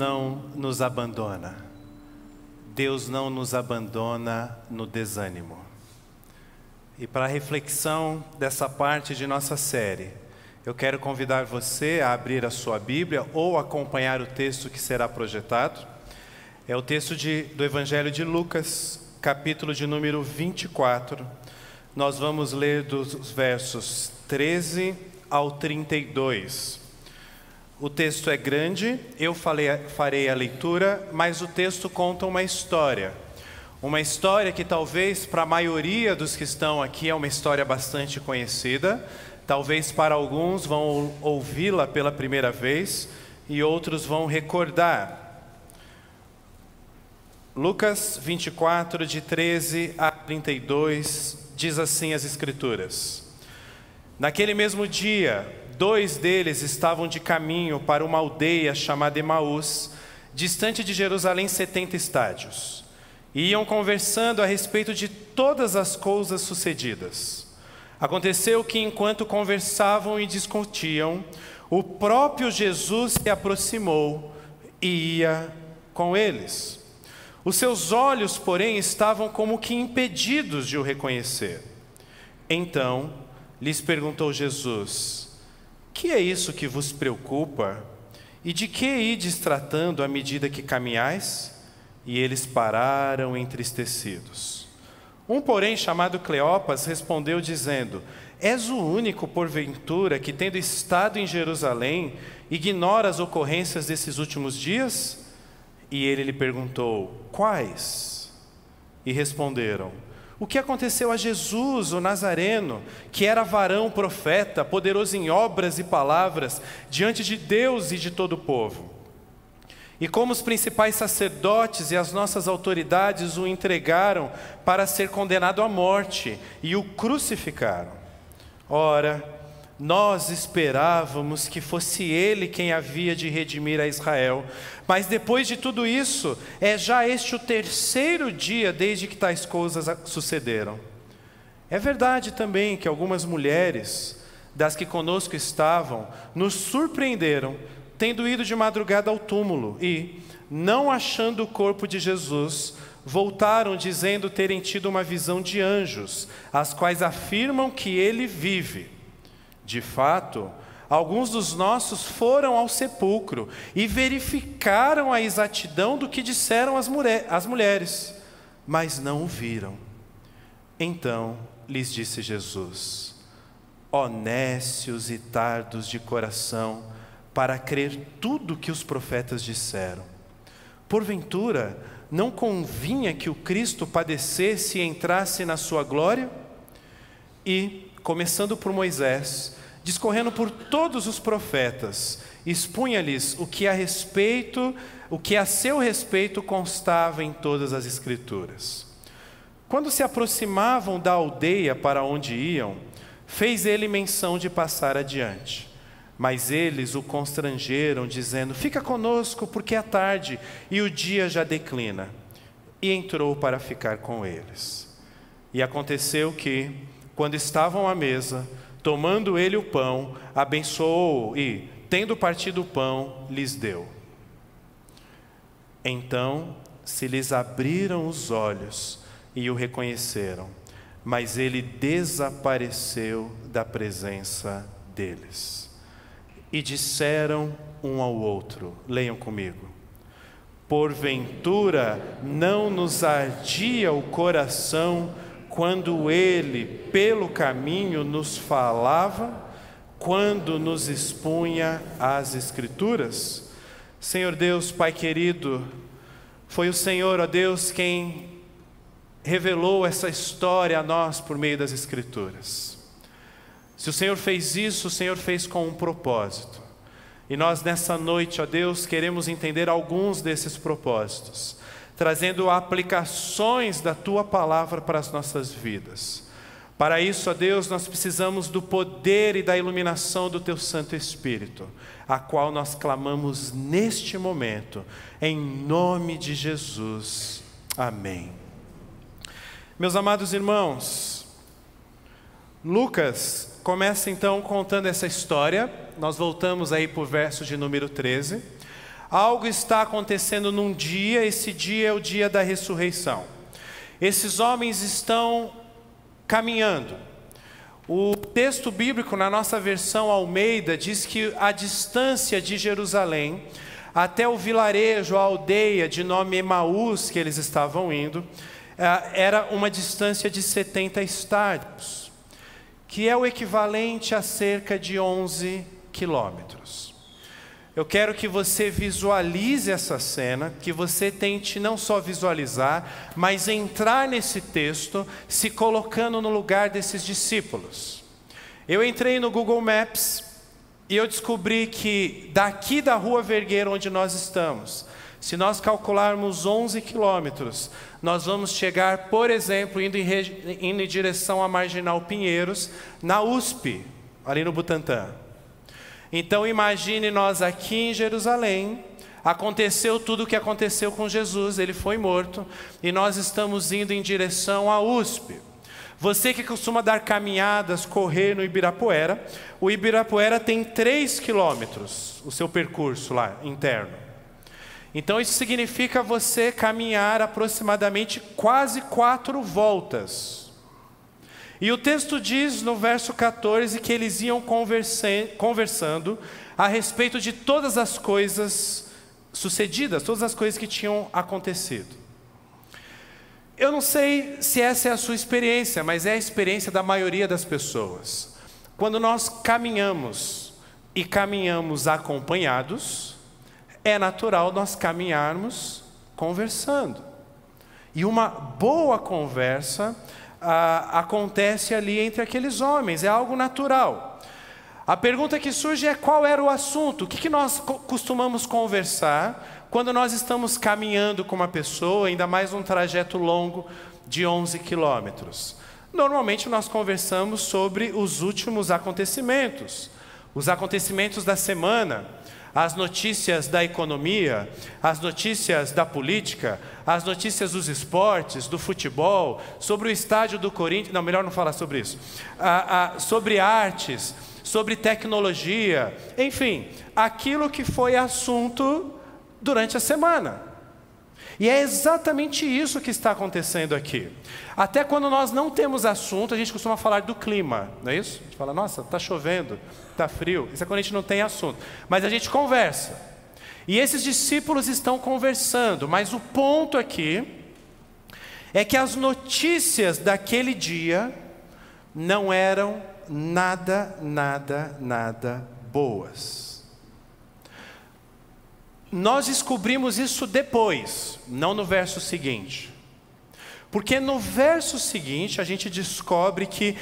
Não nos abandona. Deus não nos abandona no desânimo. E para a reflexão dessa parte de nossa série, eu quero convidar você a abrir a sua Bíblia ou acompanhar o texto que será projetado. É o texto de, do Evangelho de Lucas, capítulo de número 24. Nós vamos ler dos versos 13 ao 32. O texto é grande, eu falei, farei a leitura, mas o texto conta uma história. Uma história que talvez para a maioria dos que estão aqui é uma história bastante conhecida, talvez para alguns vão ouvi-la pela primeira vez e outros vão recordar. Lucas 24, de 13 a 32, diz assim as Escrituras: Naquele mesmo dia, Dois deles estavam de caminho para uma aldeia chamada Emaús, distante de Jerusalém 70 estádios. E iam conversando a respeito de todas as coisas sucedidas. Aconteceu que, enquanto conversavam e discutiam, o próprio Jesus se aproximou e ia com eles. Os seus olhos, porém, estavam como que impedidos de o reconhecer. Então lhes perguntou Jesus: que é isso que vos preocupa? E de que ides tratando à medida que caminhais? E eles pararam entristecidos. Um, porém, chamado Cleopas, respondeu, dizendo: És o único, porventura, que, tendo estado em Jerusalém, ignora as ocorrências desses últimos dias? E ele lhe perguntou: Quais? E responderam: o que aconteceu a Jesus, o Nazareno, que era varão profeta, poderoso em obras e palavras, diante de Deus e de todo o povo. E como os principais sacerdotes e as nossas autoridades o entregaram para ser condenado à morte e o crucificaram. Ora, nós esperávamos que fosse ele quem havia de redimir a Israel, mas depois de tudo isso, é já este o terceiro dia desde que tais coisas sucederam. É verdade também que algumas mulheres, das que conosco estavam, nos surpreenderam, tendo ido de madrugada ao túmulo e, não achando o corpo de Jesus, voltaram dizendo terem tido uma visão de anjos, as quais afirmam que ele vive. De fato, alguns dos nossos foram ao sepulcro e verificaram a exatidão do que disseram as, mulher, as mulheres, mas não o viram. Então lhes disse Jesus: Honécios e tardos de coração, para crer tudo que os profetas disseram. Porventura, não convinha que o Cristo padecesse e entrasse na sua glória? E, começando por Moisés, discorrendo por todos os profetas, expunha-lhes o que a respeito, o que a seu respeito constava em todas as escrituras. Quando se aproximavam da aldeia para onde iam, fez ele menção de passar adiante. Mas eles o constrangeram, dizendo: Fica conosco, porque é tarde e o dia já declina. E entrou para ficar com eles. E aconteceu que, quando estavam à mesa, Tomando ele o pão, abençoou e, tendo partido o pão, lhes deu. Então se lhes abriram os olhos e o reconheceram, mas ele desapareceu da presença deles. E disseram um ao outro: leiam comigo. Porventura não nos ardia o coração quando ele, pelo caminho, nos falava, quando nos expunha as Escrituras? Senhor Deus, Pai querido, foi o Senhor, ó Deus, quem revelou essa história a nós por meio das Escrituras. Se o Senhor fez isso, o Senhor fez com um propósito. E nós nessa noite, ó Deus, queremos entender alguns desses propósitos trazendo aplicações da tua palavra para as nossas vidas. Para isso, ó Deus, nós precisamos do poder e da iluminação do teu Santo Espírito, a qual nós clamamos neste momento, em nome de Jesus. Amém. Meus amados irmãos, Lucas começa então contando essa história. Nós voltamos aí para o verso de número 13 Algo está acontecendo num dia, esse dia é o dia da ressurreição. Esses homens estão caminhando. O texto bíblico, na nossa versão Almeida, diz que a distância de Jerusalém até o vilarejo, a aldeia de nome Emaús, que eles estavam indo, eh, era uma distância de 70 estádios, que é o equivalente a cerca de 11 quilômetros. Eu quero que você visualize essa cena, que você tente não só visualizar, mas entrar nesse texto, se colocando no lugar desses discípulos. Eu entrei no Google Maps e eu descobri que daqui da Rua Vergueira, onde nós estamos, se nós calcularmos 11 quilômetros, nós vamos chegar, por exemplo, indo em, indo em direção à Marginal Pinheiros, na USP, ali no Butantã. Então imagine nós aqui em Jerusalém, aconteceu tudo o que aconteceu com Jesus, ele foi morto, e nós estamos indo em direção à USP. Você que costuma dar caminhadas, correr no Ibirapuera, o Ibirapuera tem 3 quilômetros, o seu percurso lá interno. Então isso significa você caminhar aproximadamente quase quatro voltas e o texto diz no verso 14 que eles iam conversando a respeito de todas as coisas sucedidas, todas as coisas que tinham acontecido. Eu não sei se essa é a sua experiência, mas é a experiência da maioria das pessoas. Quando nós caminhamos e caminhamos acompanhados, é natural nós caminharmos conversando. E uma boa conversa ah, acontece ali entre aqueles homens, é algo natural. A pergunta que surge é qual era o assunto, o que, que nós costumamos conversar quando nós estamos caminhando com uma pessoa, ainda mais um trajeto longo de 11 quilômetros. Normalmente nós conversamos sobre os últimos acontecimentos, os acontecimentos da semana, as notícias da economia, as notícias da política, as notícias dos esportes, do futebol, sobre o estádio do Corinthians, não, melhor não falar sobre isso, ah, ah, sobre artes, sobre tecnologia, enfim, aquilo que foi assunto durante a semana. E é exatamente isso que está acontecendo aqui. Até quando nós não temos assunto, a gente costuma falar do clima, não é isso? A gente fala, nossa, está chovendo, está frio. Isso é quando a gente não tem assunto. Mas a gente conversa. E esses discípulos estão conversando, mas o ponto aqui é que as notícias daquele dia não eram nada, nada, nada boas. Nós descobrimos isso depois, não no verso seguinte. Porque no verso seguinte a gente descobre que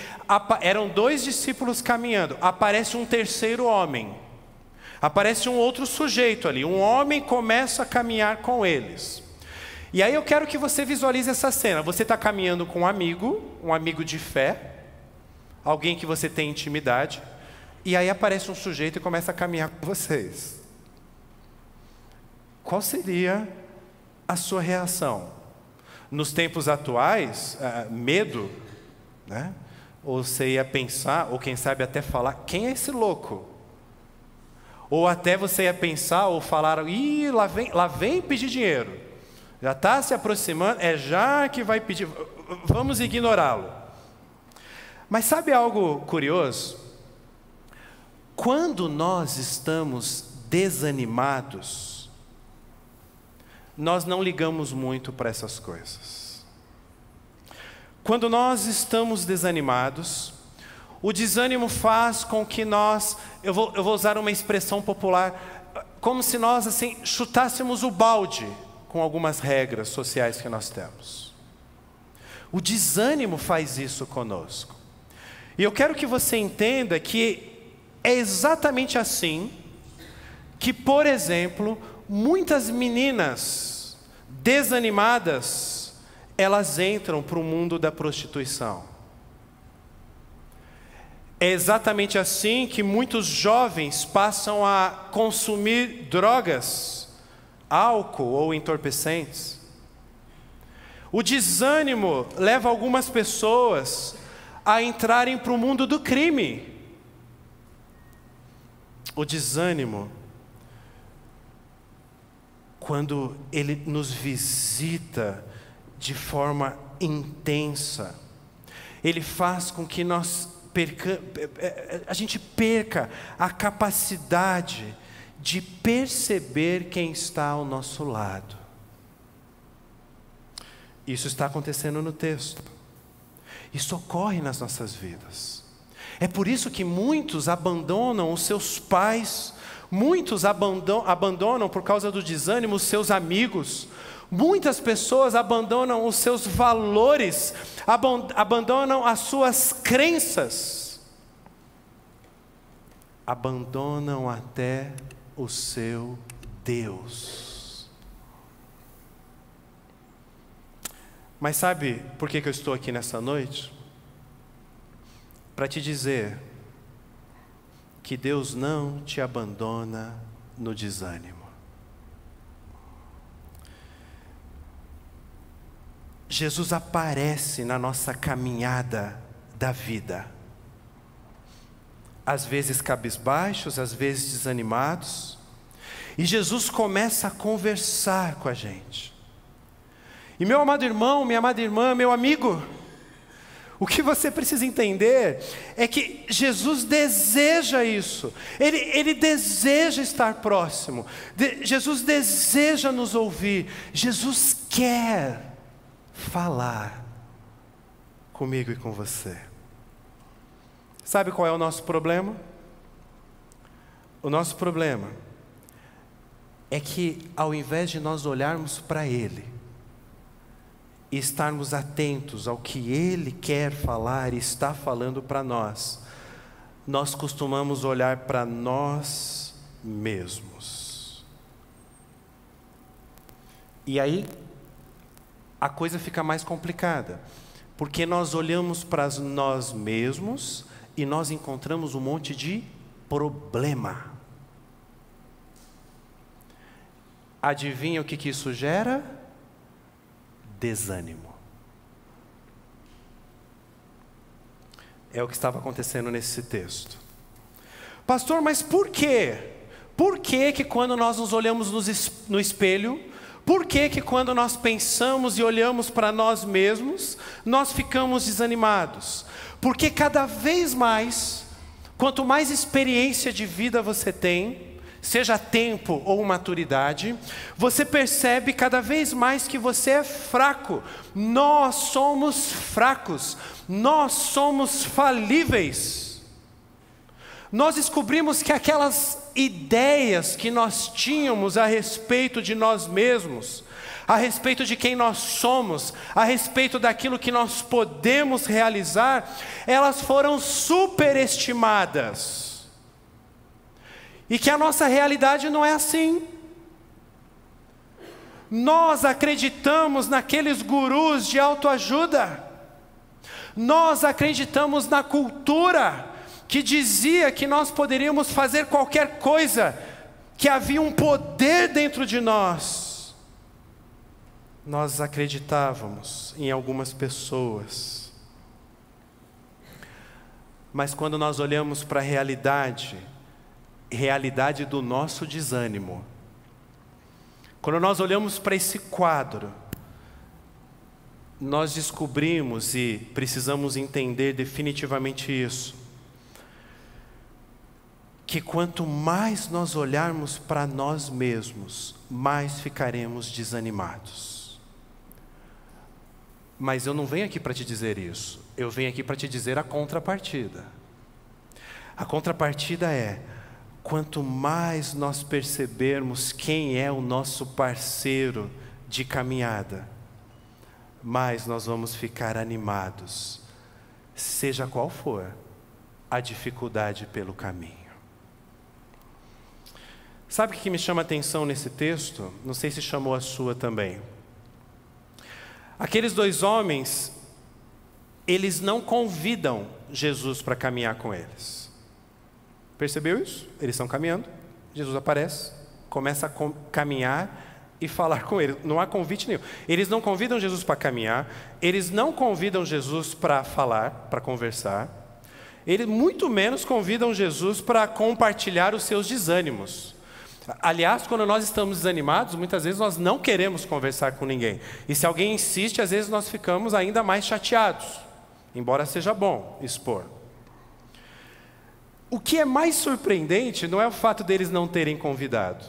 eram dois discípulos caminhando, aparece um terceiro homem, aparece um outro sujeito ali, um homem começa a caminhar com eles. E aí eu quero que você visualize essa cena: você está caminhando com um amigo, um amigo de fé, alguém que você tem intimidade, e aí aparece um sujeito e começa a caminhar com vocês qual seria a sua reação? Nos tempos atuais, uh, medo, né? Ou você ia pensar, ou quem sabe até falar, quem é esse louco? Ou até você ia pensar ou falar, ih, lá vem, lá vem pedir dinheiro. Já está se aproximando, é já que vai pedir, vamos ignorá-lo. Mas sabe algo curioso? Quando nós estamos desanimados, nós não ligamos muito para essas coisas. Quando nós estamos desanimados, o desânimo faz com que nós, eu vou, eu vou usar uma expressão popular, como se nós assim chutássemos o balde com algumas regras sociais que nós temos. O desânimo faz isso conosco. E eu quero que você entenda que é exatamente assim que, por exemplo, muitas meninas desanimadas, elas entram para o mundo da prostituição. É exatamente assim que muitos jovens passam a consumir drogas, álcool ou entorpecentes. O desânimo leva algumas pessoas a entrarem para o mundo do crime. O desânimo quando Ele nos visita de forma intensa. Ele faz com que nós perca, a gente perca a capacidade de perceber quem está ao nosso lado. Isso está acontecendo no texto. Isso ocorre nas nossas vidas. É por isso que muitos abandonam os seus pais, muitos abandonam, por causa do desânimo os seus amigos, muitas pessoas abandonam os seus valores, abandonam as suas crenças, abandonam até o seu Deus. Mas sabe por que eu estou aqui nessa noite? Para te dizer que Deus não te abandona no desânimo. Jesus aparece na nossa caminhada da vida às vezes cabisbaixos, às vezes desanimados. E Jesus começa a conversar com a gente. E meu amado irmão, minha amada irmã, meu amigo, o que você precisa entender é que Jesus deseja isso, Ele, ele deseja estar próximo, de, Jesus deseja nos ouvir, Jesus quer falar comigo e com você. Sabe qual é o nosso problema? O nosso problema é que, ao invés de nós olharmos para Ele e estarmos atentos ao que Ele quer falar e está falando para nós, nós costumamos olhar para nós mesmos. E aí, a coisa fica mais complicada, porque nós olhamos para nós mesmos e nós encontramos um monte de problema. Adivinha o que, que isso gera? Desânimo. É o que estava acontecendo nesse texto. Pastor, mas por quê? Por que que quando nós nos olhamos no espelho, por que que quando nós pensamos e olhamos para nós mesmos, nós ficamos desanimados? Porque cada vez mais, quanto mais experiência de vida você tem, seja tempo ou maturidade, você percebe cada vez mais que você é fraco. Nós somos fracos, nós somos falíveis. Nós descobrimos que aquelas ideias que nós tínhamos a respeito de nós mesmos, a respeito de quem nós somos, a respeito daquilo que nós podemos realizar, elas foram superestimadas. E que a nossa realidade não é assim. Nós acreditamos naqueles gurus de autoajuda. Nós acreditamos na cultura que dizia que nós poderíamos fazer qualquer coisa, que havia um poder dentro de nós nós acreditávamos em algumas pessoas. Mas quando nós olhamos para a realidade, realidade do nosso desânimo, quando nós olhamos para esse quadro, nós descobrimos e precisamos entender definitivamente isso, que quanto mais nós olharmos para nós mesmos, mais ficaremos desanimados. Mas eu não venho aqui para te dizer isso. Eu venho aqui para te dizer a contrapartida. A contrapartida é: quanto mais nós percebermos quem é o nosso parceiro de caminhada, mais nós vamos ficar animados, seja qual for a dificuldade pelo caminho. Sabe o que me chama a atenção nesse texto? Não sei se chamou a sua também. Aqueles dois homens, eles não convidam Jesus para caminhar com eles. Percebeu isso? Eles estão caminhando, Jesus aparece, começa a caminhar e falar com eles. Não há convite nenhum. Eles não convidam Jesus para caminhar, eles não convidam Jesus para falar, para conversar. Eles muito menos convidam Jesus para compartilhar os seus desânimos. Aliás, quando nós estamos desanimados, muitas vezes nós não queremos conversar com ninguém. E se alguém insiste, às vezes nós ficamos ainda mais chateados, embora seja bom expor. O que é mais surpreendente não é o fato deles não terem convidado.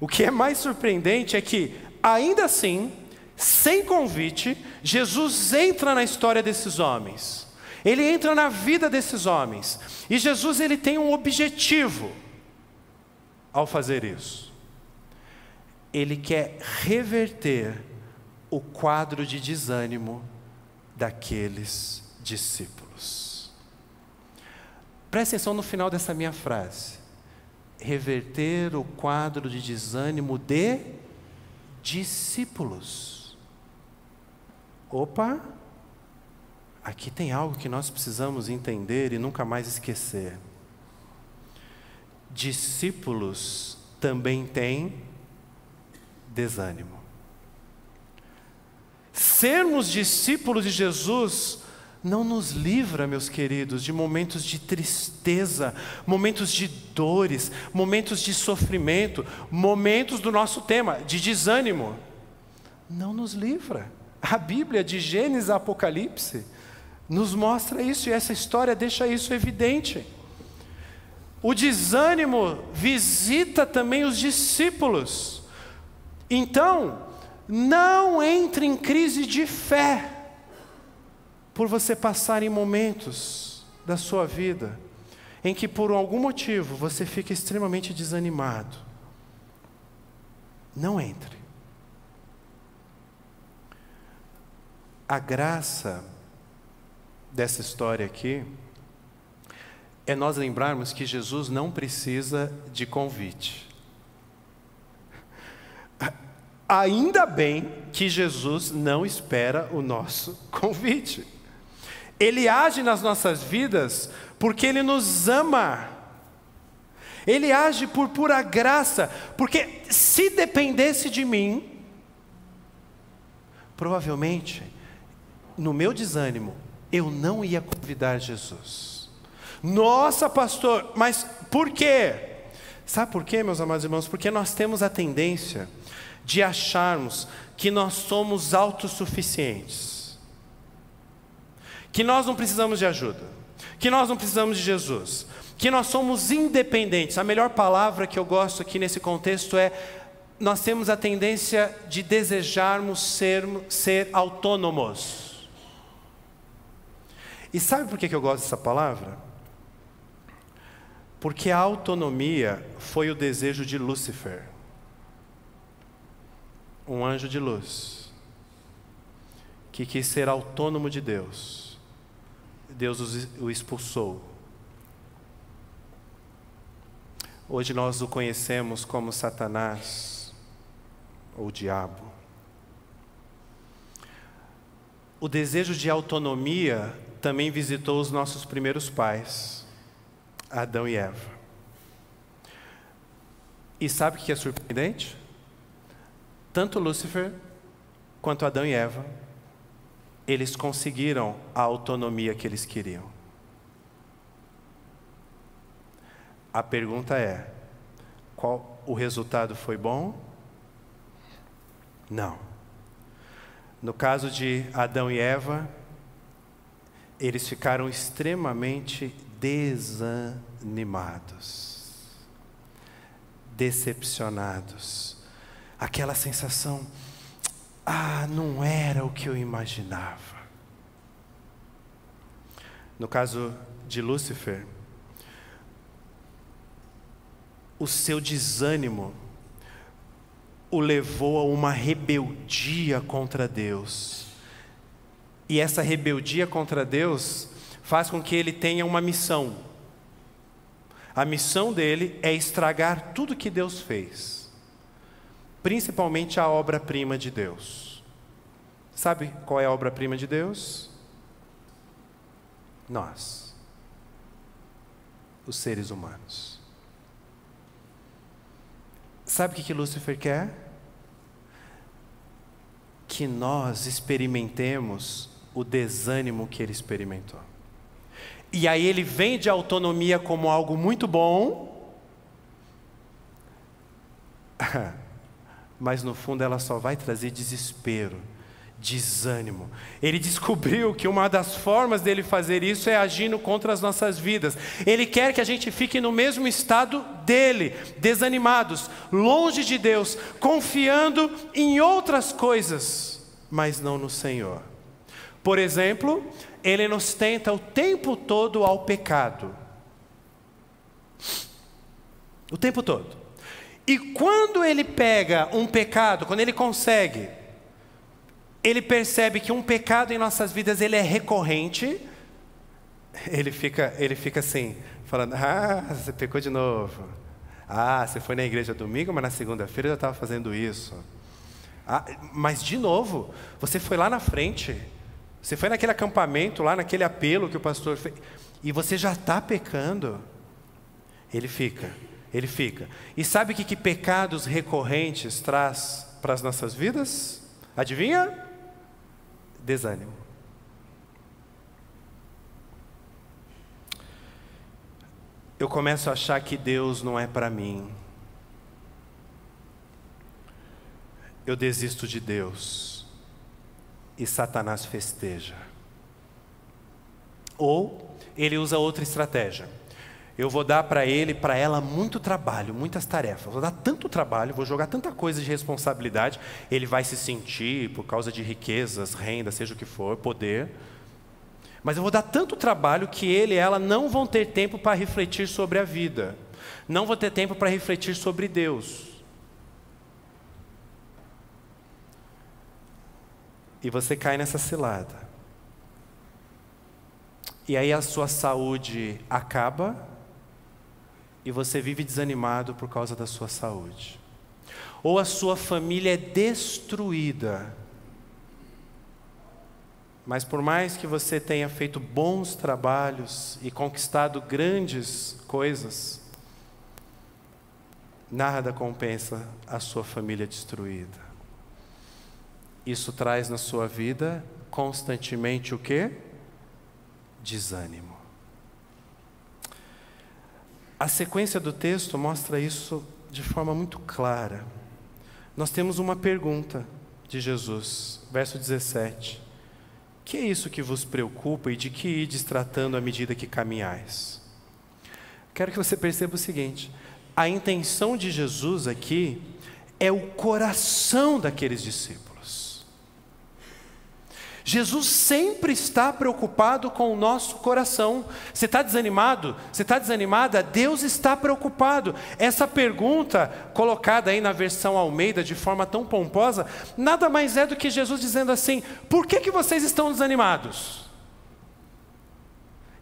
O que é mais surpreendente é que, ainda assim, sem convite, Jesus entra na história desses homens. Ele entra na vida desses homens. E Jesus ele tem um objetivo ao fazer isso. Ele quer reverter o quadro de desânimo daqueles discípulos. Presta atenção no final dessa minha frase. Reverter o quadro de desânimo de discípulos. Opa! Aqui tem algo que nós precisamos entender e nunca mais esquecer discípulos também têm desânimo. Sermos discípulos de Jesus não nos livra, meus queridos, de momentos de tristeza, momentos de dores, momentos de sofrimento, momentos do nosso tema, de desânimo. Não nos livra. A Bíblia, de Gênesis a Apocalipse, nos mostra isso e essa história deixa isso evidente. O desânimo visita também os discípulos. Então, não entre em crise de fé por você passar em momentos da sua vida em que por algum motivo você fica extremamente desanimado. Não entre. A graça dessa história aqui é nós lembrarmos que Jesus não precisa de convite. Ainda bem que Jesus não espera o nosso convite. Ele age nas nossas vidas porque Ele nos ama. Ele age por pura graça, porque se dependesse de mim, provavelmente, no meu desânimo, eu não ia convidar Jesus. Nossa, pastor, mas por quê? Sabe por quê, meus amados irmãos? Porque nós temos a tendência de acharmos que nós somos autossuficientes, que nós não precisamos de ajuda, que nós não precisamos de Jesus, que nós somos independentes. A melhor palavra que eu gosto aqui nesse contexto é nós temos a tendência de desejarmos ser, ser autônomos. E sabe por que eu gosto dessa palavra? Porque a autonomia foi o desejo de Lúcifer, um anjo de luz, que quis ser autônomo de Deus. Deus o expulsou. Hoje nós o conhecemos como Satanás ou diabo. O desejo de autonomia também visitou os nossos primeiros pais. Adão e Eva. E sabe o que é surpreendente? Tanto Lúcifer quanto Adão e Eva, eles conseguiram a autonomia que eles queriam. A pergunta é: qual o resultado foi bom? Não. No caso de Adão e Eva, eles ficaram extremamente desanimados, decepcionados. Aquela sensação, ah, não era o que eu imaginava. No caso de Lúcifer, o seu desânimo o levou a uma rebeldia contra Deus. E essa rebeldia contra Deus faz com que ele tenha uma missão. A missão dele é estragar tudo que Deus fez, principalmente a obra-prima de Deus. Sabe qual é a obra-prima de Deus? Nós, os seres humanos. Sabe o que, que Lúcifer quer? Que nós experimentemos o desânimo que ele experimentou. E aí ele vende a autonomia como algo muito bom, mas no fundo ela só vai trazer desespero, desânimo. Ele descobriu que uma das formas dele fazer isso é agindo contra as nossas vidas. Ele quer que a gente fique no mesmo estado dele, desanimados, longe de Deus, confiando em outras coisas, mas não no Senhor. Por exemplo, ele nos tenta o tempo todo ao pecado. O tempo todo. E quando ele pega um pecado, quando ele consegue, ele percebe que um pecado em nossas vidas ele é recorrente, ele fica, ele fica assim, falando: Ah, você pecou de novo. Ah, você foi na igreja domingo, mas na segunda-feira eu estava fazendo isso. Ah, mas de novo, você foi lá na frente, você foi naquele acampamento, lá naquele apelo que o pastor fez, e você já está pecando. Ele fica, ele fica. E sabe o que, que pecados recorrentes traz para as nossas vidas? Adivinha? Desânimo. Eu começo a achar que Deus não é para mim. Eu desisto de Deus. E Satanás festeja. Ou ele usa outra estratégia eu vou dar para ele, para ela, muito trabalho, muitas tarefas. Vou dar tanto trabalho, vou jogar tanta coisa de responsabilidade. Ele vai se sentir, por causa de riquezas, renda, seja o que for, poder. Mas eu vou dar tanto trabalho que ele e ela não vão ter tempo para refletir sobre a vida. Não vão ter tempo para refletir sobre Deus. E você cai nessa cilada. E aí a sua saúde acaba e você vive desanimado por causa da sua saúde. Ou a sua família é destruída. Mas por mais que você tenha feito bons trabalhos e conquistado grandes coisas, nada compensa a sua família destruída. Isso traz na sua vida constantemente o que? Desânimo. A sequência do texto mostra isso de forma muito clara. Nós temos uma pergunta de Jesus, verso 17: Que é isso que vos preocupa e de que ides tratando à medida que caminhais? Quero que você perceba o seguinte: a intenção de Jesus aqui é o coração daqueles discípulos. Jesus sempre está preocupado com o nosso coração. Você está desanimado? Você está desanimada? Deus está preocupado. Essa pergunta, colocada aí na versão Almeida de forma tão pomposa, nada mais é do que Jesus dizendo assim: por que, que vocês estão desanimados?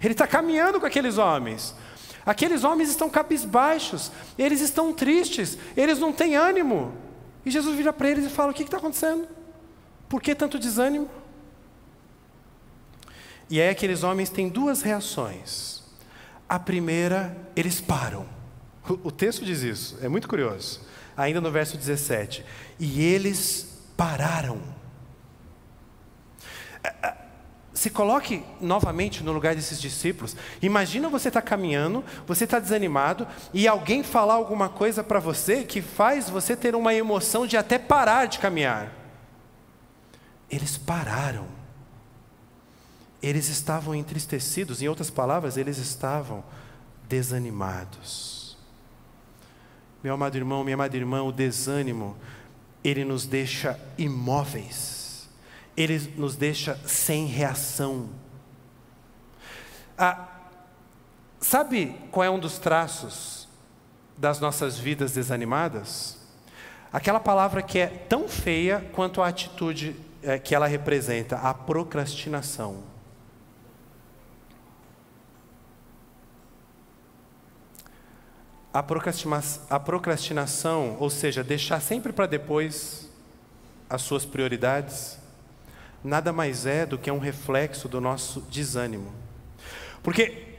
Ele está caminhando com aqueles homens. Aqueles homens estão cabisbaixos, eles estão tristes, eles não têm ânimo. E Jesus vira para eles e fala: O que está acontecendo? Por que tanto desânimo? E aí aqueles homens têm duas reações. A primeira, eles param. O texto diz isso, é muito curioso. Ainda no verso 17. E eles pararam. É, é, se coloque novamente no lugar desses discípulos. Imagina você estar tá caminhando, você está desanimado, e alguém falar alguma coisa para você que faz você ter uma emoção de até parar de caminhar. Eles pararam eles estavam entristecidos, em outras palavras, eles estavam desanimados. Meu amado irmão, minha amada irmã, o desânimo, ele nos deixa imóveis, ele nos deixa sem reação. Ah, sabe qual é um dos traços das nossas vidas desanimadas? Aquela palavra que é tão feia quanto a atitude é, que ela representa, a procrastinação. A, a procrastinação, ou seja, deixar sempre para depois as suas prioridades, nada mais é do que um reflexo do nosso desânimo. Porque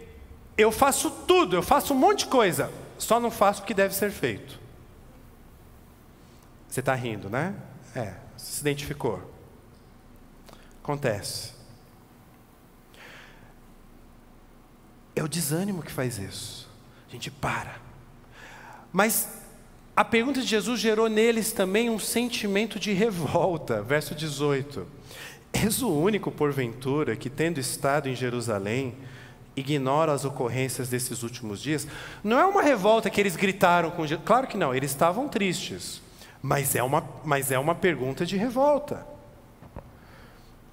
eu faço tudo, eu faço um monte de coisa, só não faço o que deve ser feito. Você está rindo, né? É, você se identificou. Acontece. É o desânimo que faz isso. A gente para. Mas a pergunta de Jesus gerou neles também um sentimento de revolta. Verso 18: És o único, porventura, que, tendo estado em Jerusalém, ignora as ocorrências desses últimos dias? Não é uma revolta que eles gritaram com Jesus. Claro que não, eles estavam tristes. Mas é uma, mas é uma pergunta de revolta.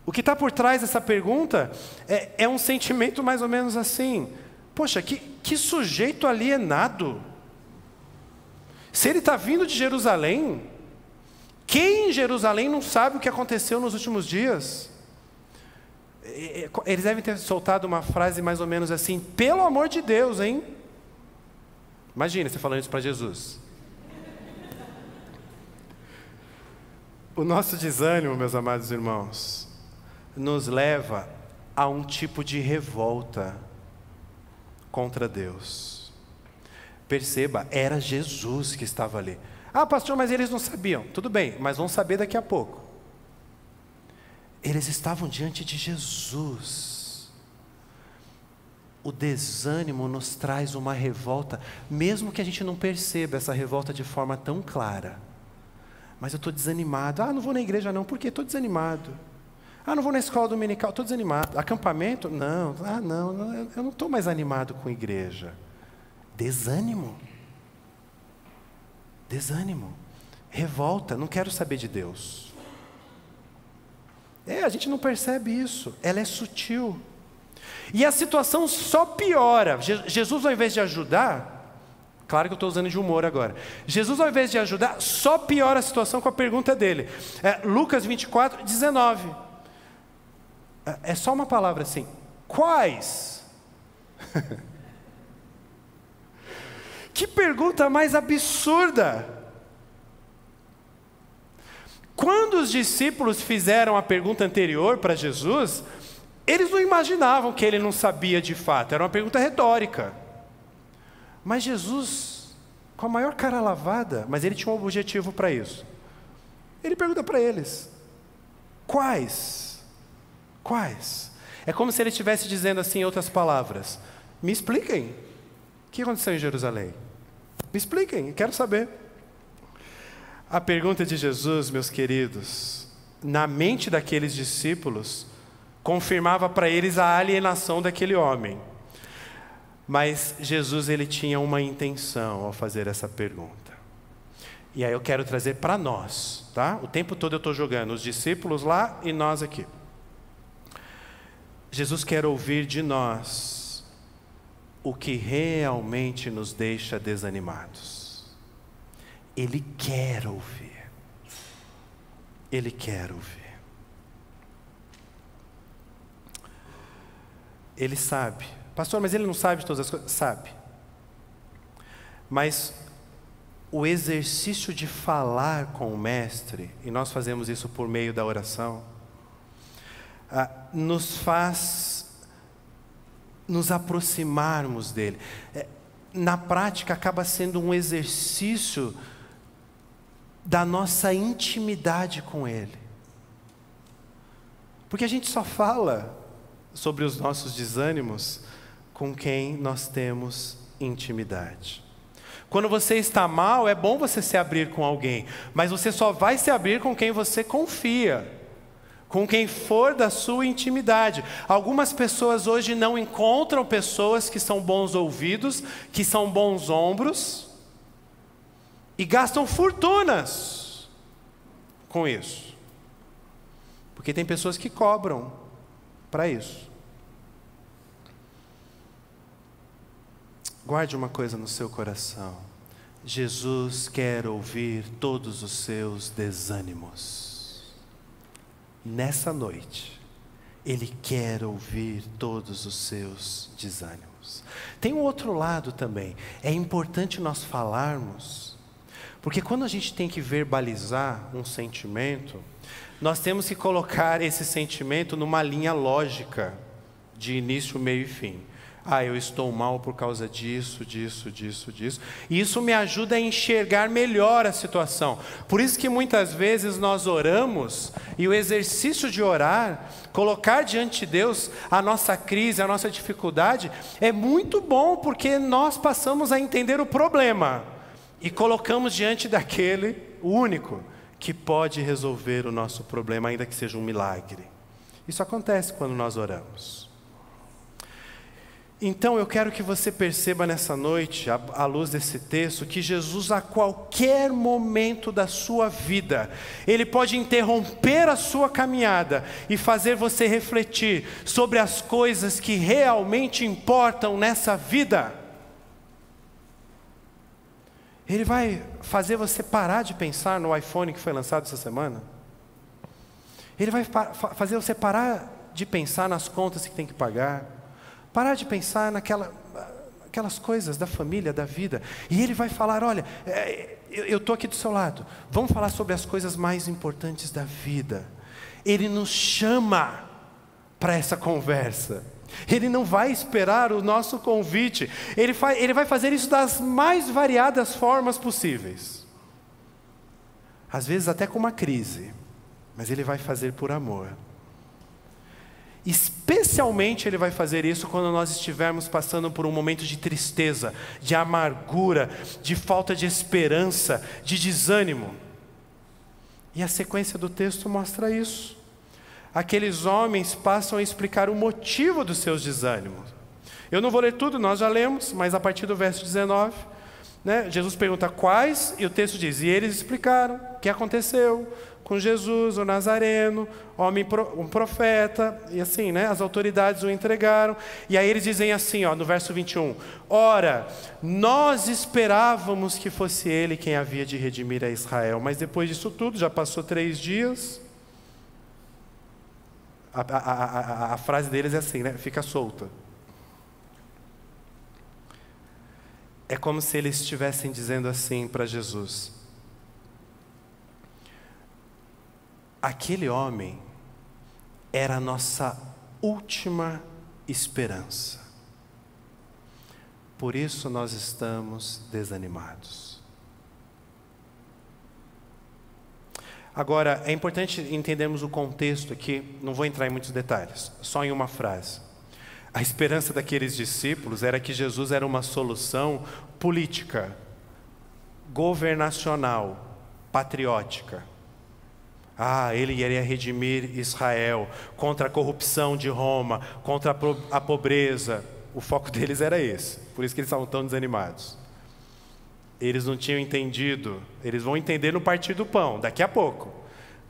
O que está por trás dessa pergunta é, é, um sentimento mais ou menos assim: poxa, que, que sujeito alienado. Se ele está vindo de Jerusalém, quem em Jerusalém não sabe o que aconteceu nos últimos dias? Eles devem ter soltado uma frase mais ou menos assim: pelo amor de Deus, hein? Imagina você falando isso para Jesus. O nosso desânimo, meus amados irmãos, nos leva a um tipo de revolta contra Deus. Perceba, era Jesus que estava ali. Ah, pastor, mas eles não sabiam. Tudo bem, mas vão saber daqui a pouco. Eles estavam diante de Jesus. O desânimo nos traz uma revolta, mesmo que a gente não perceba essa revolta de forma tão clara. Mas eu estou desanimado. Ah, não vou na igreja não, porque estou desanimado. Ah, não vou na escola dominical, estou desanimado. Acampamento? Não. Ah, não, eu não estou mais animado com igreja. Desânimo. Desânimo. Revolta, não quero saber de Deus. É, a gente não percebe isso. Ela é sutil. E a situação só piora. Jesus, ao invés de ajudar, Claro que eu estou usando de humor agora. Jesus, ao invés de ajudar, só piora a situação com a pergunta dele. É, Lucas 24, 19. É, é só uma palavra assim. Quais? que pergunta mais absurda! Quando os discípulos fizeram a pergunta anterior para Jesus, eles não imaginavam que ele não sabia de fato, era uma pergunta retórica. Mas Jesus, com a maior cara lavada, mas ele tinha um objetivo para isso. Ele pergunta para eles: quais? Quais? É como se ele estivesse dizendo assim em outras palavras: me expliquem. Que aconteceu em Jerusalém? Me expliquem, quero saber. A pergunta de Jesus, meus queridos, na mente daqueles discípulos, confirmava para eles a alienação daquele homem. Mas Jesus ele tinha uma intenção ao fazer essa pergunta. E aí eu quero trazer para nós, tá? O tempo todo eu estou jogando os discípulos lá e nós aqui. Jesus quer ouvir de nós o que realmente nos deixa desanimados. Ele quer ouvir. Ele quer ouvir. Ele sabe Pastor, mas ele não sabe de todas as coisas? Sabe. Mas o exercício de falar com o Mestre, e nós fazemos isso por meio da oração, ah, nos faz nos aproximarmos dele. É, na prática, acaba sendo um exercício da nossa intimidade com Ele. Porque a gente só fala sobre os nossos desânimos com quem nós temos intimidade. Quando você está mal, é bom você se abrir com alguém, mas você só vai se abrir com quem você confia, com quem for da sua intimidade. Algumas pessoas hoje não encontram pessoas que são bons ouvidos, que são bons ombros, e gastam fortunas com isso. Porque tem pessoas que cobram para isso. Guarde uma coisa no seu coração. Jesus quer ouvir todos os seus desânimos. Nessa noite, Ele quer ouvir todos os seus desânimos. Tem um outro lado também. É importante nós falarmos, porque quando a gente tem que verbalizar um sentimento, nós temos que colocar esse sentimento numa linha lógica, de início, meio e fim. Ah, eu estou mal por causa disso, disso, disso, disso. E isso me ajuda a enxergar melhor a situação. Por isso que muitas vezes nós oramos e o exercício de orar, colocar diante de Deus a nossa crise, a nossa dificuldade, é muito bom porque nós passamos a entender o problema. e colocamos diante daquele, único, que pode resolver o nosso problema, ainda que seja um milagre. Isso acontece quando nós oramos. Então eu quero que você perceba nessa noite, à luz desse texto, que Jesus, a qualquer momento da sua vida, Ele pode interromper a sua caminhada e fazer você refletir sobre as coisas que realmente importam nessa vida. Ele vai fazer você parar de pensar no iPhone que foi lançado essa semana. Ele vai fazer você parar de pensar nas contas que tem que pagar. Parar de pensar naquela, aquelas coisas da família, da vida. E ele vai falar: olha, é, eu estou aqui do seu lado. Vamos falar sobre as coisas mais importantes da vida. Ele nos chama para essa conversa. Ele não vai esperar o nosso convite. Ele, ele vai fazer isso das mais variadas formas possíveis. Às vezes até com uma crise, mas ele vai fazer por amor. Especialmente Ele vai fazer isso quando nós estivermos passando por um momento de tristeza, de amargura, de falta de esperança, de desânimo. E a sequência do texto mostra isso. Aqueles homens passam a explicar o motivo dos seus desânimos. Eu não vou ler tudo, nós já lemos, mas a partir do verso 19, né, Jesus pergunta quais, e o texto diz: E eles explicaram o que aconteceu, com Jesus, o Nazareno, homem um profeta, e assim, né? As autoridades o entregaram. E aí eles dizem assim, ó, no verso 21: Ora, nós esperávamos que fosse ele quem havia de redimir a Israel, mas depois disso tudo, já passou três dias. A, a, a, a frase deles é assim, né? Fica solta. É como se eles estivessem dizendo assim para Jesus: aquele homem era a nossa última esperança. Por isso nós estamos desanimados. Agora, é importante entendermos o contexto aqui, não vou entrar em muitos detalhes, só em uma frase. A esperança daqueles discípulos era que Jesus era uma solução política, governacional, patriótica. Ah, ele iria redimir Israel contra a corrupção de Roma, contra a pobreza. O foco deles era esse, por isso que eles estavam tão desanimados. Eles não tinham entendido, eles vão entender no partir do pão, daqui a pouco.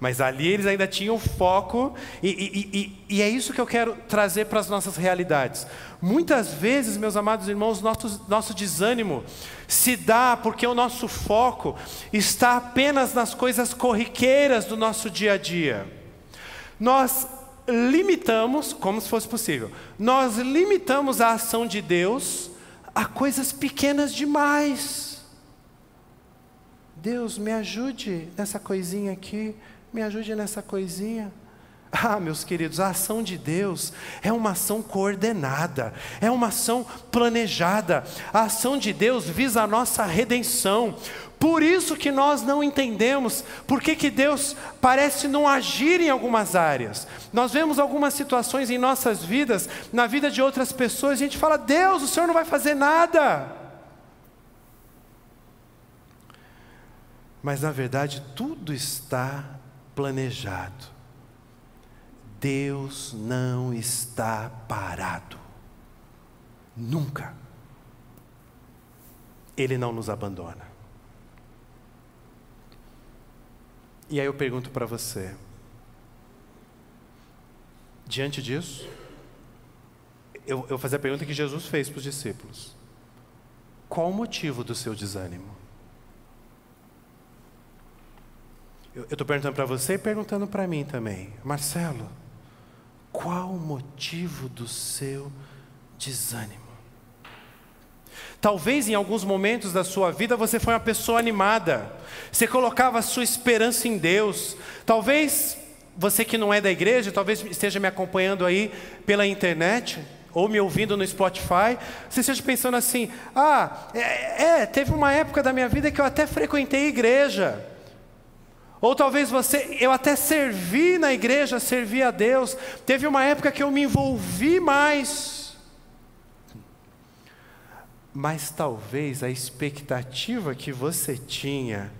Mas ali eles ainda tinham foco, e, e, e, e é isso que eu quero trazer para as nossas realidades. Muitas vezes, meus amados irmãos, nosso, nosso desânimo se dá porque o nosso foco está apenas nas coisas corriqueiras do nosso dia a dia. Nós limitamos, como se fosse possível, nós limitamos a ação de Deus a coisas pequenas demais. Deus, me ajude nessa coisinha aqui me ajude nessa coisinha. Ah, meus queridos, a ação de Deus é uma ação coordenada, é uma ação planejada. A ação de Deus visa a nossa redenção. Por isso que nós não entendemos por que, que Deus parece não agir em algumas áreas. Nós vemos algumas situações em nossas vidas, na vida de outras pessoas, e a gente fala: Deus, o Senhor não vai fazer nada. Mas na verdade, tudo está planejado. Deus não está parado. Nunca. Ele não nos abandona. E aí eu pergunto para você: diante disso, eu, vou fazer a pergunta que Jesus fez para os discípulos: qual o motivo do seu desânimo? Eu estou perguntando para você e perguntando para mim também. Marcelo, qual o motivo do seu desânimo? Talvez em alguns momentos da sua vida você foi uma pessoa animada, você colocava a sua esperança em Deus. Talvez você que não é da igreja, talvez esteja me acompanhando aí pela internet ou me ouvindo no Spotify, você esteja pensando assim: ah, é, é, teve uma época da minha vida que eu até frequentei igreja. Ou talvez você, eu até servi na igreja, servi a Deus. Teve uma época que eu me envolvi mais. mas talvez a expectativa que você tinha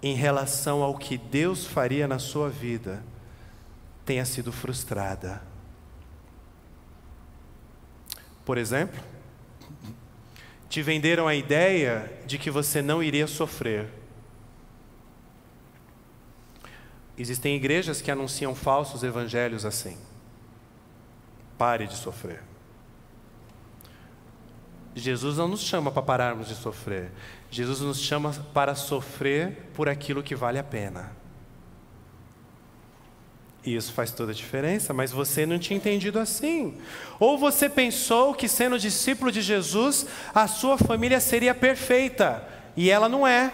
em relação ao que Deus faria na sua vida tenha sido frustrada. Por exemplo, te venderam a ideia de que você não iria sofrer. Existem igrejas que anunciam falsos evangelhos assim. Pare de sofrer. Jesus não nos chama para pararmos de sofrer. Jesus nos chama para sofrer por aquilo que vale a pena. E isso faz toda a diferença, mas você não tinha entendido assim. Ou você pensou que, sendo discípulo de Jesus, a sua família seria perfeita, e ela não é.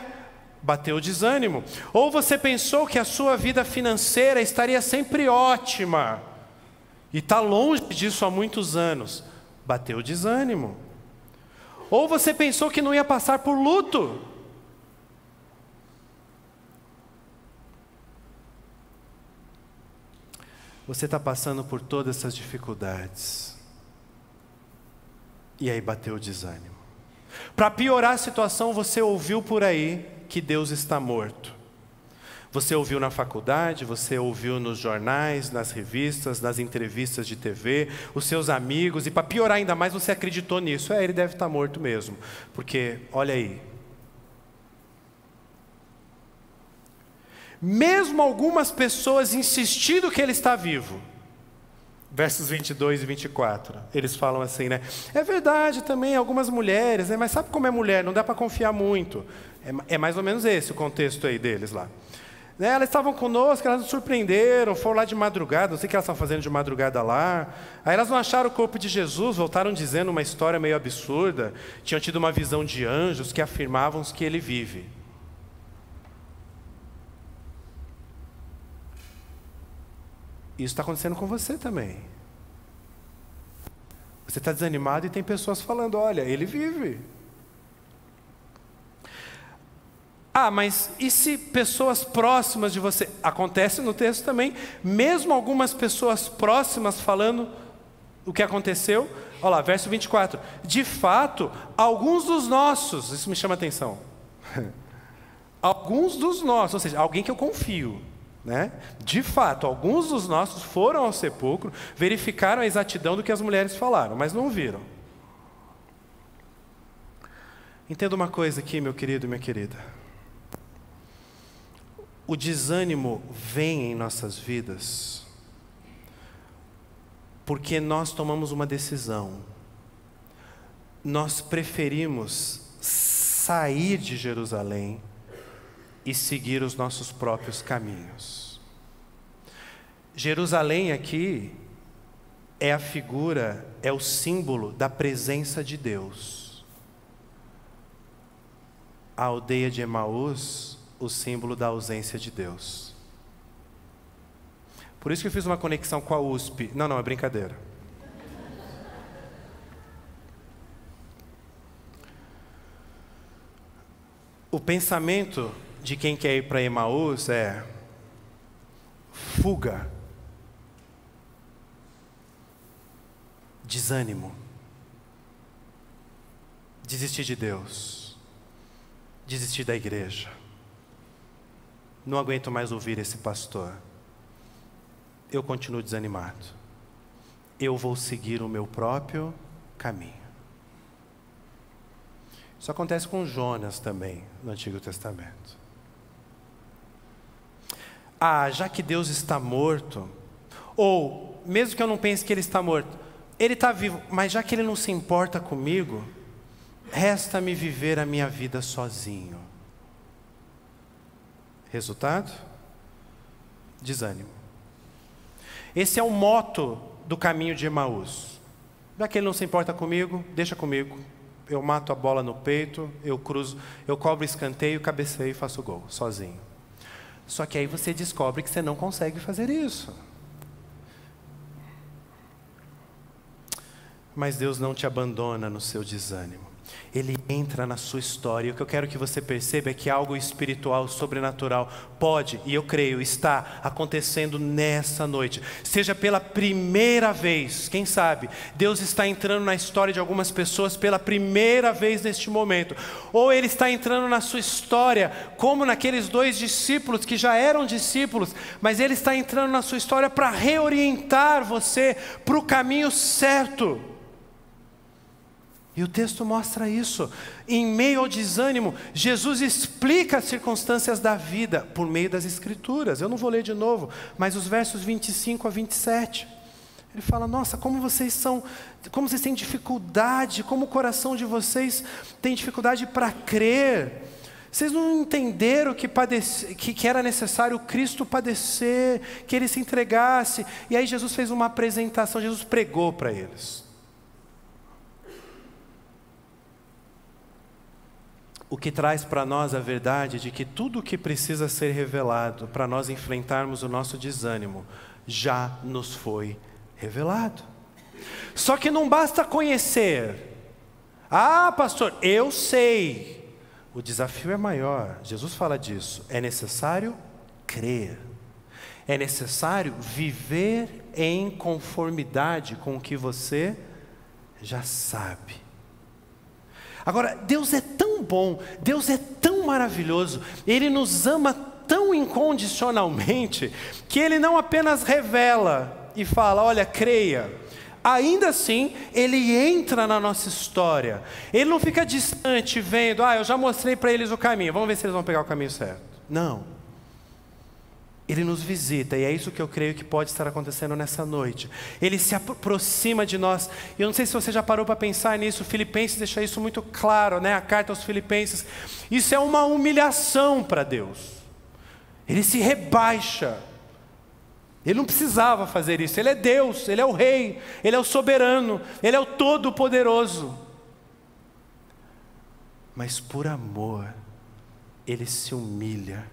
Bateu o desânimo. Ou você pensou que a sua vida financeira estaria sempre ótima, e está longe disso há muitos anos. Bateu o desânimo. Ou você pensou que não ia passar por luto. Você está passando por todas essas dificuldades. E aí bateu o desânimo. Para piorar a situação, você ouviu por aí que Deus está morto. Você ouviu na faculdade, você ouviu nos jornais, nas revistas, nas entrevistas de TV, os seus amigos, e para piorar ainda mais, você acreditou nisso. É, ele deve estar morto mesmo. Porque, olha aí. Mesmo algumas pessoas insistindo que ele está vivo. Versos 22 e 24. Eles falam assim, né? É verdade também, algumas mulheres, né? mas sabe como é mulher? Não dá para confiar muito. É, é mais ou menos esse o contexto aí deles lá. Né, elas estavam conosco, elas nos surpreenderam, foram lá de madrugada, não sei o que elas estavam fazendo de madrugada lá. Aí elas não acharam o corpo de Jesus, voltaram dizendo uma história meio absurda. Tinham tido uma visão de anjos que afirmavam que ele vive. Isso está acontecendo com você também. Você está desanimado e tem pessoas falando: olha, ele vive. Ah, mas e se pessoas próximas de você? Acontece no texto também, mesmo algumas pessoas próximas falando o que aconteceu. Olha lá, verso 24. De fato, alguns dos nossos, isso me chama atenção. alguns dos nossos, ou seja, alguém que eu confio. Né? De fato, alguns dos nossos foram ao sepulcro, verificaram a exatidão do que as mulheres falaram, mas não viram. Entenda uma coisa aqui, meu querido e minha querida o desânimo vem em nossas vidas porque nós tomamos uma decisão. Nós preferimos sair de Jerusalém e seguir os nossos próprios caminhos. Jerusalém aqui é a figura, é o símbolo da presença de Deus. A aldeia de Emaús o símbolo da ausência de Deus. Por isso que eu fiz uma conexão com a USP. Não, não, é brincadeira. O pensamento de quem quer ir para Emaús é fuga, desânimo, desistir de Deus, desistir da igreja. Não aguento mais ouvir esse pastor. Eu continuo desanimado. Eu vou seguir o meu próprio caminho. Isso acontece com Jonas também, no Antigo Testamento. Ah, já que Deus está morto, ou mesmo que eu não pense que ele está morto, ele está vivo, mas já que ele não se importa comigo, resta-me viver a minha vida sozinho. Resultado? Desânimo. Esse é o moto do caminho de Emaús. Já que ele não se importa comigo, deixa comigo. Eu mato a bola no peito, eu cruzo, eu cobro escanteio, cabeceio e faço gol, sozinho. Só que aí você descobre que você não consegue fazer isso. Mas Deus não te abandona no seu desânimo. Ele entra na sua história. E o que eu quero que você perceba é que algo espiritual, sobrenatural, pode, e eu creio, está acontecendo nessa noite. Seja pela primeira vez, quem sabe, Deus está entrando na história de algumas pessoas pela primeira vez neste momento. Ou Ele está entrando na sua história, como naqueles dois discípulos que já eram discípulos, mas Ele está entrando na sua história para reorientar você para o caminho certo. E o texto mostra isso. Em meio ao desânimo, Jesus explica as circunstâncias da vida por meio das Escrituras. Eu não vou ler de novo, mas os versos 25 a 27. Ele fala: Nossa, como vocês são, como vocês têm dificuldade, como o coração de vocês tem dificuldade para crer. Vocês não entenderam que, padece, que, que era necessário Cristo padecer, que ele se entregasse. E aí Jesus fez uma apresentação, Jesus pregou para eles. O que traz para nós a verdade de que tudo o que precisa ser revelado para nós enfrentarmos o nosso desânimo já nos foi revelado. Só que não basta conhecer. Ah, pastor, eu sei. O desafio é maior. Jesus fala disso. É necessário crer. É necessário viver em conformidade com o que você já sabe. Agora, Deus é tão bom, Deus é tão maravilhoso, Ele nos ama tão incondicionalmente, que Ele não apenas revela e fala: olha, creia. Ainda assim, ele entra na nossa história. Ele não fica distante vendo, ah, eu já mostrei para eles o caminho, vamos ver se eles vão pegar o caminho certo. Não. Ele nos visita, e é isso que eu creio que pode estar acontecendo nessa noite. Ele se aproxima de nós. Eu não sei se você já parou para pensar nisso, Filipenses deixa isso muito claro, né? A carta aos Filipenses. Isso é uma humilhação para Deus. Ele se rebaixa. Ele não precisava fazer isso. Ele é Deus, ele é o rei, ele é o soberano, ele é o todo-poderoso. Mas por amor, ele se humilha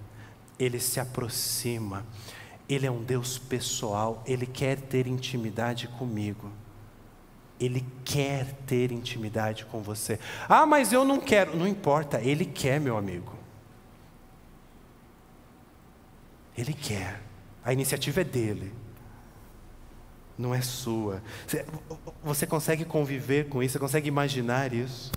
ele se aproxima, ele é um Deus pessoal, ele quer ter intimidade comigo. Ele quer ter intimidade com você. Ah, mas eu não quero. Não importa, ele quer, meu amigo. Ele quer. A iniciativa é dele. Não é sua. Você consegue conviver com isso? Você consegue imaginar isso?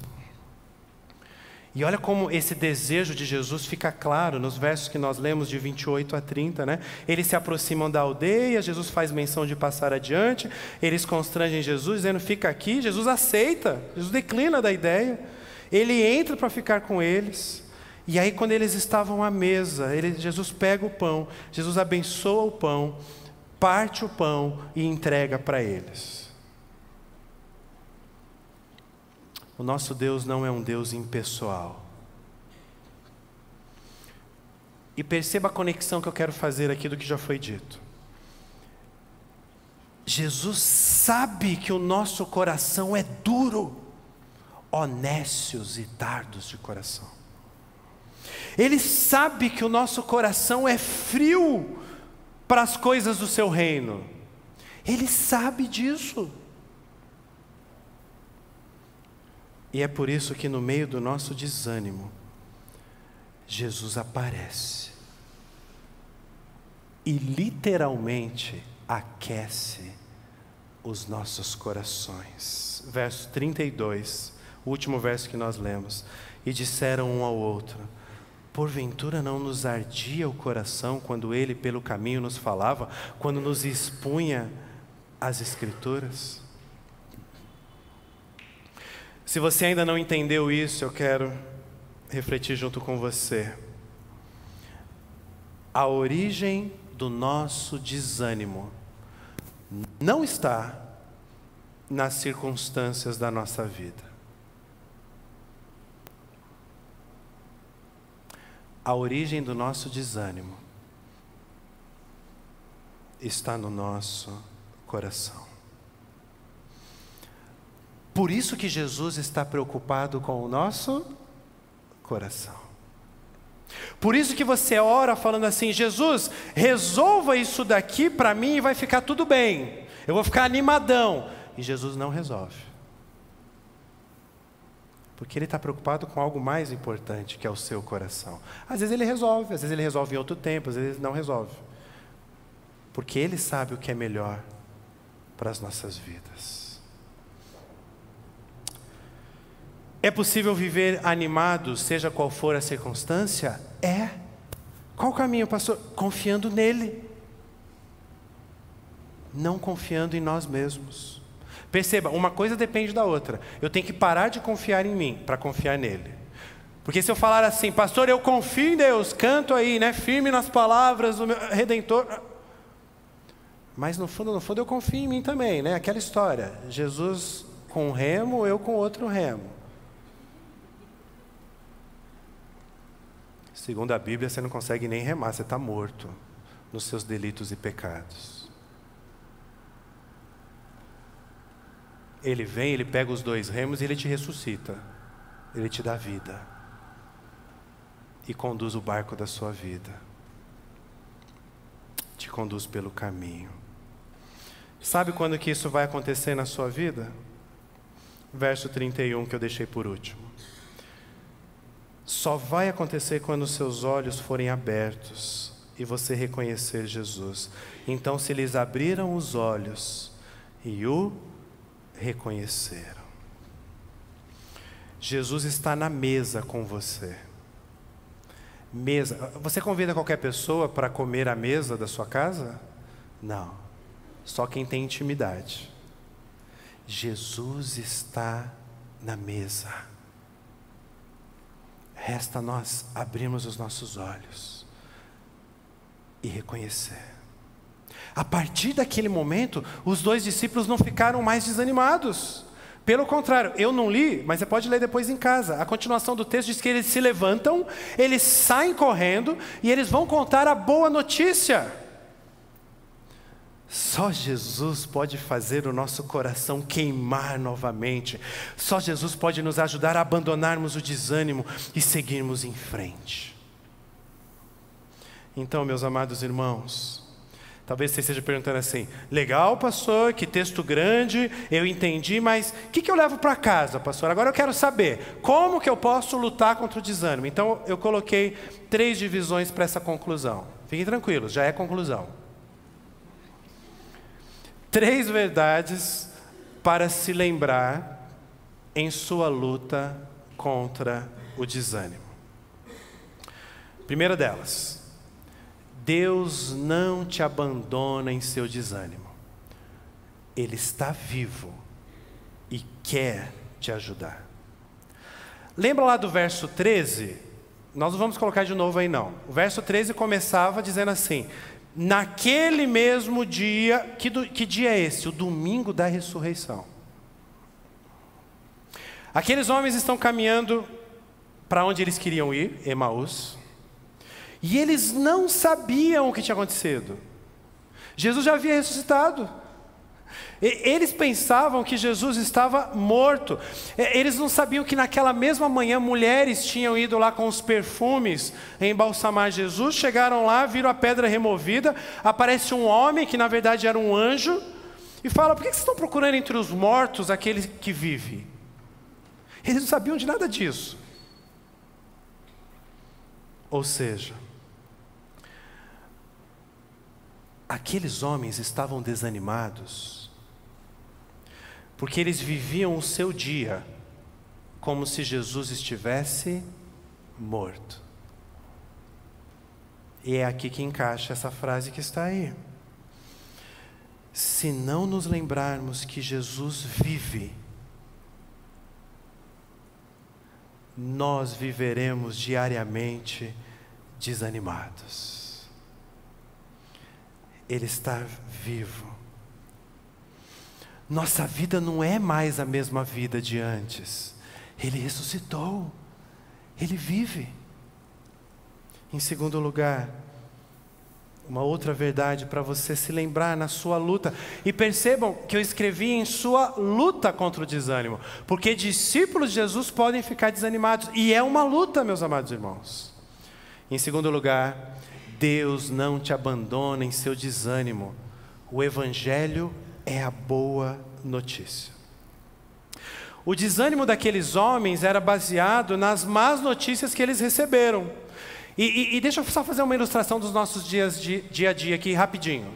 E olha como esse desejo de Jesus fica claro nos versos que nós lemos de 28 a 30, né? Eles se aproximam da aldeia, Jesus faz menção de passar adiante, eles constrangem Jesus, dizendo: fica aqui. Jesus aceita, Jesus declina da ideia. Ele entra para ficar com eles. E aí, quando eles estavam à mesa, ele, Jesus pega o pão, Jesus abençoa o pão, parte o pão e entrega para eles. O nosso Deus não é um Deus impessoal. E perceba a conexão que eu quero fazer aqui do que já foi dito. Jesus sabe que o nosso coração é duro, honestos e tardos de coração. Ele sabe que o nosso coração é frio para as coisas do seu reino. Ele sabe disso. E é por isso que no meio do nosso desânimo, Jesus aparece e literalmente aquece os nossos corações. Verso 32, o último verso que nós lemos. E disseram um ao outro: Porventura não nos ardia o coração quando ele pelo caminho nos falava, quando nos expunha as Escrituras? Se você ainda não entendeu isso, eu quero refletir junto com você. A origem do nosso desânimo não está nas circunstâncias da nossa vida. A origem do nosso desânimo está no nosso coração. Por isso que Jesus está preocupado com o nosso coração. Por isso que você ora falando assim: Jesus, resolva isso daqui para mim e vai ficar tudo bem. Eu vou ficar animadão. E Jesus não resolve. Porque ele está preocupado com algo mais importante, que é o seu coração. Às vezes ele resolve, às vezes ele resolve em outro tempo, às vezes não resolve. Porque ele sabe o que é melhor para as nossas vidas. É possível viver animado, seja qual for a circunstância? É. Qual o caminho, pastor? Confiando nele. Não confiando em nós mesmos. Perceba, uma coisa depende da outra. Eu tenho que parar de confiar em mim para confiar nele. Porque se eu falar assim, pastor, eu confio em Deus, canto aí, né, firme nas palavras do meu redentor. Mas no fundo, no fundo eu confio em mim também, né? Aquela história, Jesus com um remo, eu com outro remo. Segundo a Bíblia, você não consegue nem remar, você está morto nos seus delitos e pecados. Ele vem, ele pega os dois remos e ele te ressuscita. Ele te dá vida. E conduz o barco da sua vida. Te conduz pelo caminho. Sabe quando que isso vai acontecer na sua vida? Verso 31 que eu deixei por último. Só vai acontecer quando seus olhos forem abertos e você reconhecer Jesus. Então, se lhes abriram os olhos e o reconheceram. Jesus está na mesa com você. Mesa. Você convida qualquer pessoa para comer à mesa da sua casa? Não. Só quem tem intimidade. Jesus está na mesa. Resta nós abrirmos os nossos olhos e reconhecer. A partir daquele momento, os dois discípulos não ficaram mais desanimados. Pelo contrário, eu não li, mas você pode ler depois em casa. A continuação do texto diz que eles se levantam, eles saem correndo e eles vão contar a boa notícia. Só Jesus pode fazer o nosso coração queimar novamente. Só Jesus pode nos ajudar a abandonarmos o desânimo e seguirmos em frente. Então, meus amados irmãos, Talvez você esteja perguntando assim: legal, pastor, que texto grande, eu entendi, mas o que, que eu levo para casa, pastor? Agora eu quero saber como que eu posso lutar contra o desânimo. Então eu coloquei três divisões para essa conclusão. Fiquem tranquilos, já é conclusão. Três verdades para se lembrar em sua luta contra o desânimo. Primeira delas, Deus não te abandona em seu desânimo. Ele está vivo e quer te ajudar. Lembra lá do verso 13? Nós não vamos colocar de novo aí não. O verso 13 começava dizendo assim: Naquele mesmo dia, que, do, que dia é esse? O domingo da ressurreição. Aqueles homens estão caminhando para onde eles queriam ir, Emaús. E eles não sabiam o que tinha acontecido. Jesus já havia ressuscitado. Eles pensavam que Jesus estava morto. Eles não sabiam que naquela mesma manhã mulheres tinham ido lá com os perfumes embalsamar Jesus. Chegaram lá, viram a pedra removida. Aparece um homem, que na verdade era um anjo, e fala: Por que vocês estão procurando entre os mortos aquele que vive? Eles não sabiam de nada disso. Ou seja, aqueles homens estavam desanimados, porque eles viviam o seu dia como se Jesus estivesse morto. E é aqui que encaixa essa frase que está aí. Se não nos lembrarmos que Jesus vive, nós viveremos diariamente desanimados. Ele está vivo. Nossa vida não é mais a mesma vida de antes. Ele ressuscitou. Ele vive. Em segundo lugar, uma outra verdade para você se lembrar na sua luta. E percebam que eu escrevi em sua luta contra o desânimo, porque discípulos de Jesus podem ficar desanimados, e é uma luta, meus amados irmãos. Em segundo lugar, Deus não te abandona em seu desânimo. O Evangelho é a boa notícia. O desânimo daqueles homens era baseado nas más notícias que eles receberam. E, e, e deixa eu só fazer uma ilustração dos nossos dias de dia a dia aqui rapidinho.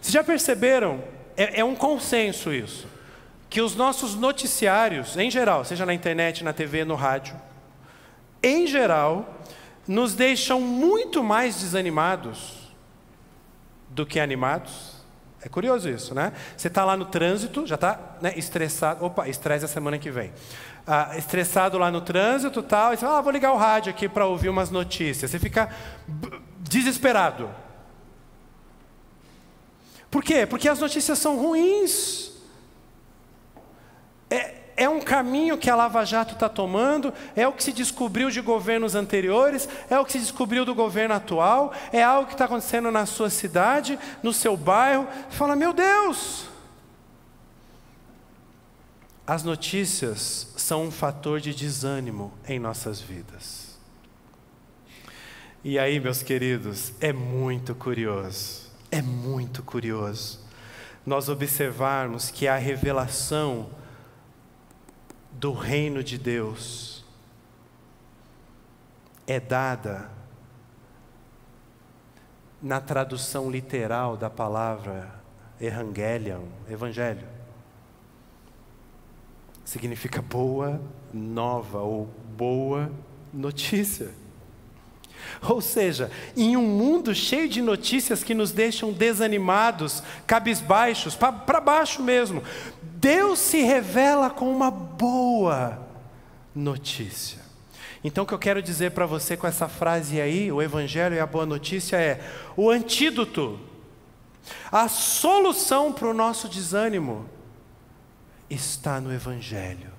Vocês já perceberam? É, é um consenso isso. Que os nossos noticiários, em geral, seja na internet, na TV, no rádio, em geral, nos deixam muito mais desanimados do que animados. É curioso isso, né? Você está lá no trânsito, já está né, estressado. Opa, estresse a semana que vem. Ah, estressado lá no trânsito tal, e você fala, ah, vou ligar o rádio aqui para ouvir umas notícias. Você fica desesperado. Por quê? Porque as notícias são ruins. É, é um caminho que a Lava Jato está tomando, é o que se descobriu de governos anteriores, é o que se descobriu do governo atual, é algo que está acontecendo na sua cidade, no seu bairro. Você fala, meu Deus! As notícias são um fator de desânimo em nossas vidas. E aí, meus queridos, é muito curioso, é muito curioso nós observarmos que a revelação do reino de Deus é dada na tradução literal da palavra evangelion, evangelho. Significa boa nova ou boa notícia. Ou seja, em um mundo cheio de notícias que nos deixam desanimados, cabisbaixos, para baixo mesmo, Deus se revela com uma boa notícia. Então, o que eu quero dizer para você com essa frase aí, o Evangelho e a boa notícia é: o antídoto, a solução para o nosso desânimo está no Evangelho,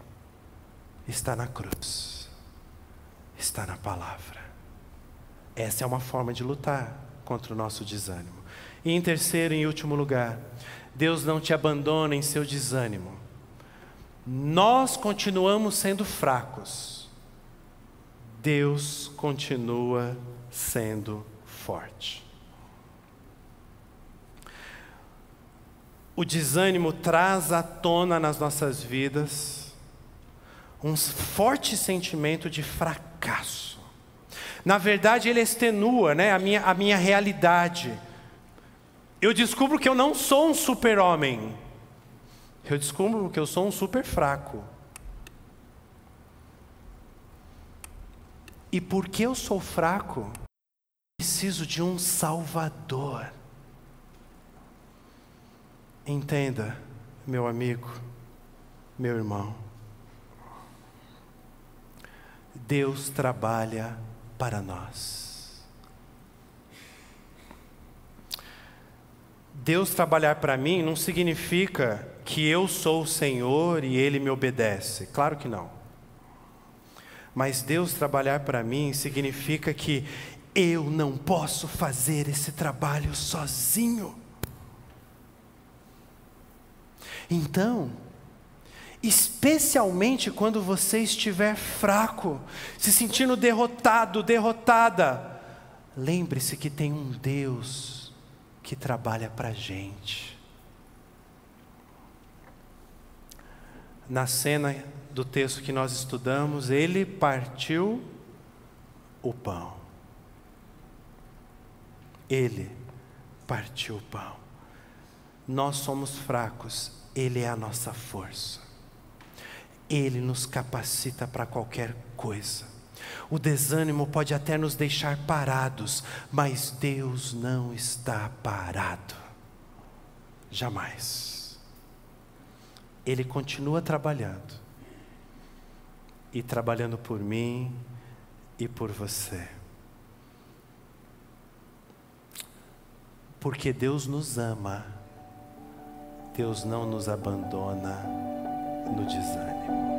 está na cruz, está na palavra. Essa é uma forma de lutar contra o nosso desânimo. E em terceiro e último lugar, Deus não te abandona em seu desânimo. Nós continuamos sendo fracos. Deus continua sendo forte. O desânimo traz à tona nas nossas vidas um forte sentimento de fracasso. Na verdade, ele extenua né, a, minha, a minha realidade eu descubro que eu não sou um super-homem. Eu descubro que eu sou um super fraco. E porque eu sou fraco, preciso de um Salvador. Entenda, meu amigo, meu irmão. Deus trabalha para nós. Deus trabalhar para mim não significa que eu sou o Senhor e Ele me obedece. Claro que não. Mas Deus trabalhar para mim significa que eu não posso fazer esse trabalho sozinho. Então, especialmente quando você estiver fraco, se sentindo derrotado, derrotada, lembre-se que tem um Deus que trabalha para a gente. Na cena do texto que nós estudamos, ele partiu o pão. Ele partiu o pão. Nós somos fracos, ele é a nossa força. Ele nos capacita para qualquer coisa. O desânimo pode até nos deixar parados, mas Deus não está parado. Jamais. Ele continua trabalhando. E trabalhando por mim e por você. Porque Deus nos ama. Deus não nos abandona no desânimo.